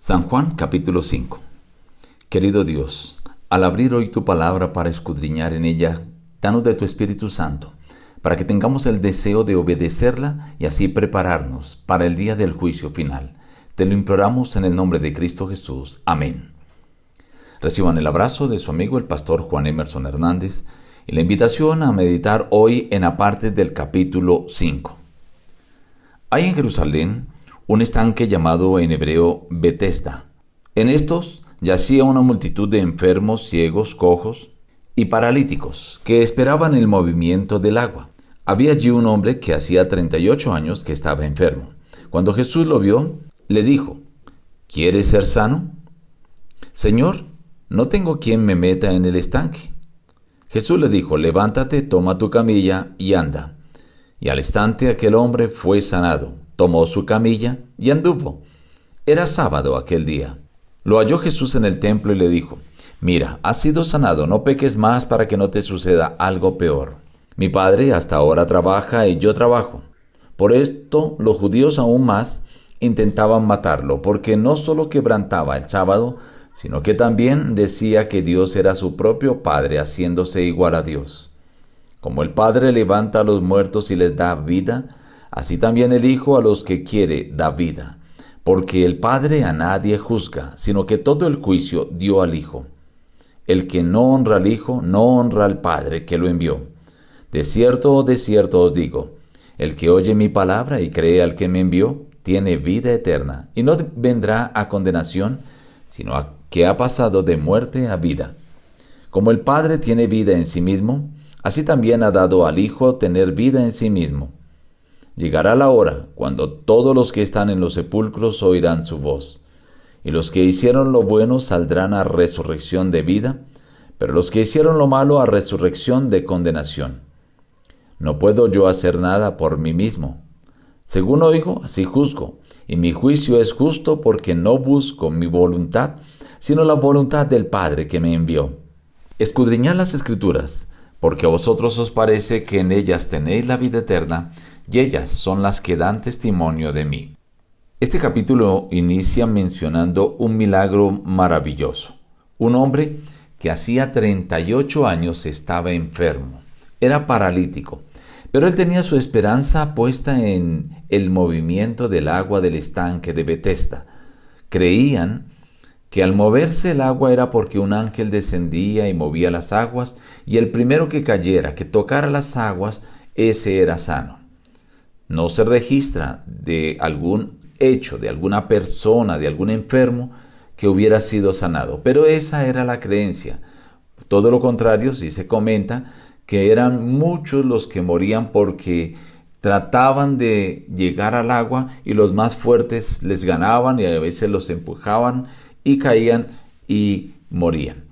San Juan capítulo 5 Querido Dios, al abrir hoy tu palabra para escudriñar en ella, danos de tu Espíritu Santo, para que tengamos el deseo de obedecerla y así prepararnos para el día del juicio final. Te lo imploramos en el nombre de Cristo Jesús. Amén. Reciban el abrazo de su amigo el pastor Juan Emerson Hernández y la invitación a meditar hoy en aparte del capítulo 5. Hay en Jerusalén un estanque llamado en hebreo Bethesda. En estos yacía una multitud de enfermos, ciegos, cojos y paralíticos que esperaban el movimiento del agua. Había allí un hombre que hacía 38 años que estaba enfermo. Cuando Jesús lo vio, le dijo, ¿Quieres ser sano? Señor, no tengo quien me meta en el estanque. Jesús le dijo, levántate, toma tu camilla y anda. Y al instante aquel hombre fue sanado tomó su camilla y anduvo. Era sábado aquel día. Lo halló Jesús en el templo y le dijo, Mira, has sido sanado, no peques más para que no te suceda algo peor. Mi padre hasta ahora trabaja y yo trabajo. Por esto los judíos aún más intentaban matarlo, porque no solo quebrantaba el sábado, sino que también decía que Dios era su propio Padre, haciéndose igual a Dios. Como el Padre levanta a los muertos y les da vida, Así también el Hijo a los que quiere da vida, porque el Padre a nadie juzga, sino que todo el juicio dio al Hijo. El que no honra al Hijo, no honra al Padre que lo envió. De cierto, de cierto os digo, el que oye mi palabra y cree al que me envió, tiene vida eterna, y no vendrá a condenación, sino a que ha pasado de muerte a vida. Como el Padre tiene vida en sí mismo, así también ha dado al Hijo tener vida en sí mismo. Llegará la hora cuando todos los que están en los sepulcros oirán su voz, y los que hicieron lo bueno saldrán a resurrección de vida, pero los que hicieron lo malo a resurrección de condenación. No puedo yo hacer nada por mí mismo. Según oigo, así juzgo, y mi juicio es justo porque no busco mi voluntad, sino la voluntad del Padre que me envió. Escudriñad las escrituras, porque a vosotros os parece que en ellas tenéis la vida eterna, y ellas son las que dan testimonio de mí. Este capítulo inicia mencionando un milagro maravilloso. Un hombre que hacía 38 años estaba enfermo, era paralítico, pero él tenía su esperanza puesta en el movimiento del agua del estanque de Bethesda. Creían que al moverse el agua era porque un ángel descendía y movía las aguas, y el primero que cayera, que tocara las aguas, ese era sano no se registra de algún hecho, de alguna persona, de algún enfermo que hubiera sido sanado. Pero esa era la creencia. Todo lo contrario, si se comenta que eran muchos los que morían porque trataban de llegar al agua y los más fuertes les ganaban y a veces los empujaban y caían y morían.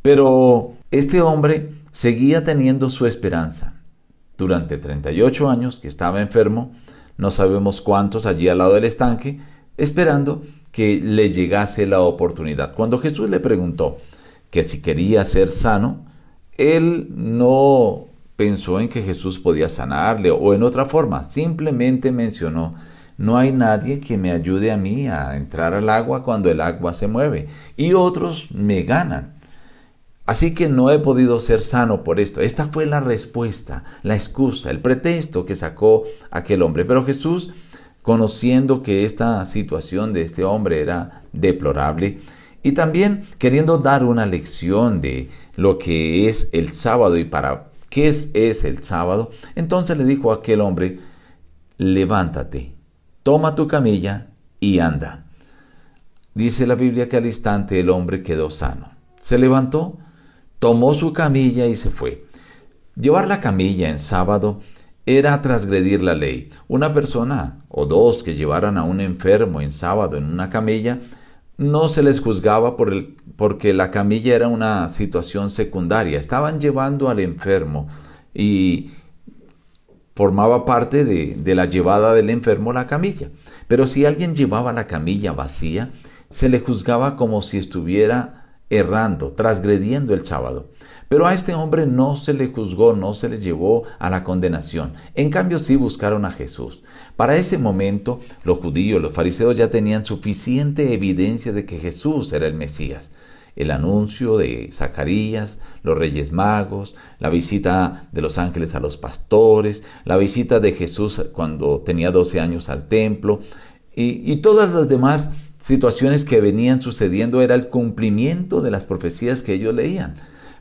Pero este hombre seguía teniendo su esperanza durante 38 años que estaba enfermo, no sabemos cuántos allí al lado del estanque, esperando que le llegase la oportunidad. Cuando Jesús le preguntó que si quería ser sano, él no pensó en que Jesús podía sanarle o en otra forma, simplemente mencionó, no hay nadie que me ayude a mí a entrar al agua cuando el agua se mueve y otros me ganan. Así que no he podido ser sano por esto. Esta fue la respuesta, la excusa, el pretexto que sacó aquel hombre. Pero Jesús, conociendo que esta situación de este hombre era deplorable, y también queriendo dar una lección de lo que es el sábado y para qué es, es el sábado, entonces le dijo a aquel hombre, levántate, toma tu camilla y anda. Dice la Biblia que al instante el hombre quedó sano. Se levantó, tomó su camilla y se fue. Llevar la camilla en sábado era transgredir la ley. Una persona o dos que llevaran a un enfermo en sábado en una camilla no se les juzgaba por el, porque la camilla era una situación secundaria. Estaban llevando al enfermo y formaba parte de, de la llevada del enfermo la camilla. Pero si alguien llevaba la camilla vacía, se le juzgaba como si estuviera errando, transgrediendo el sábado. Pero a este hombre no se le juzgó, no se le llevó a la condenación. En cambio sí buscaron a Jesús. Para ese momento los judíos, los fariseos ya tenían suficiente evidencia de que Jesús era el Mesías el anuncio de Zacarías, los reyes magos, la visita de los ángeles a los pastores, la visita de Jesús cuando tenía 12 años al templo y, todas las demás situaciones que venían sucediendo era el cumplimiento de las profecías que ellos leían,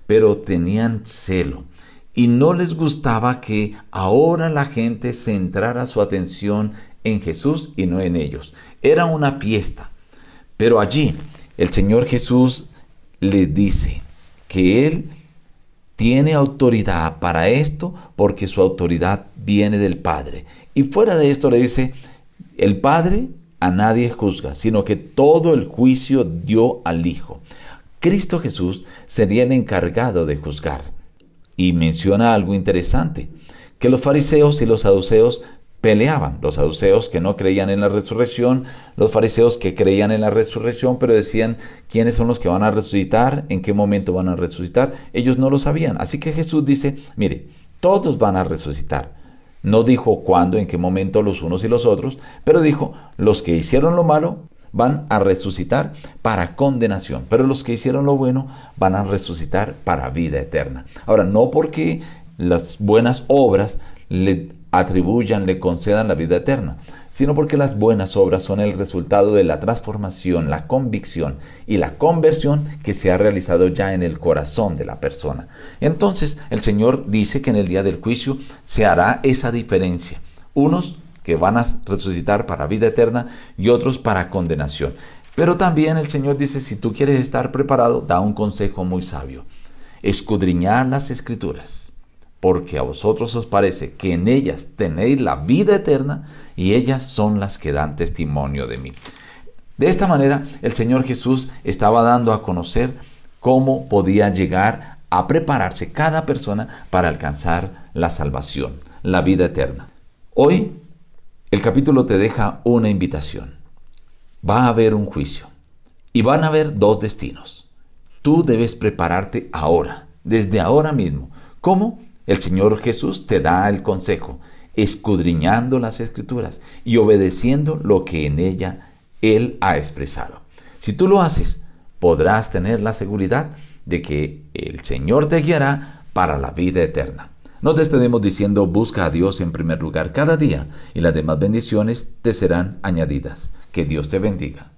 pero tenían celo y no les gustaba que ahora la gente centrara su atención en Jesús y no en ellos. Era una fiesta, pero allí el Señor Jesús le dice que Él tiene autoridad para esto porque su autoridad viene del Padre. Y fuera de esto le dice, el Padre a nadie juzga, sino que todo el juicio dio al Hijo. Cristo Jesús sería el encargado de juzgar. Y menciona algo interesante, que los fariseos y los saduceos peleaban. Los saduceos que no creían en la resurrección, los fariseos que creían en la resurrección, pero decían quiénes son los que van a resucitar, en qué momento van a resucitar. Ellos no lo sabían. Así que Jesús dice, mire, todos van a resucitar. No dijo cuándo, en qué momento los unos y los otros, pero dijo, los que hicieron lo malo van a resucitar para condenación, pero los que hicieron lo bueno van a resucitar para vida eterna. Ahora, no porque las buenas obras le atribuyan, le concedan la vida eterna, sino porque las buenas obras son el resultado de la transformación, la convicción y la conversión que se ha realizado ya en el corazón de la persona. Entonces el Señor dice que en el día del juicio se hará esa diferencia. Unos que van a resucitar para vida eterna y otros para condenación. Pero también el Señor dice, si tú quieres estar preparado, da un consejo muy sabio. Escudriñar las escrituras porque a vosotros os parece que en ellas tenéis la vida eterna y ellas son las que dan testimonio de mí. De esta manera, el Señor Jesús estaba dando a conocer cómo podía llegar a prepararse cada persona para alcanzar la salvación, la vida eterna. Hoy, el capítulo te deja una invitación. Va a haber un juicio y van a haber dos destinos. Tú debes prepararte ahora, desde ahora mismo. ¿Cómo? El Señor Jesús te da el consejo, escudriñando las escrituras y obedeciendo lo que en ella Él ha expresado. Si tú lo haces, podrás tener la seguridad de que el Señor te guiará para la vida eterna. Nos despedimos diciendo, busca a Dios en primer lugar cada día y las demás bendiciones te serán añadidas. Que Dios te bendiga.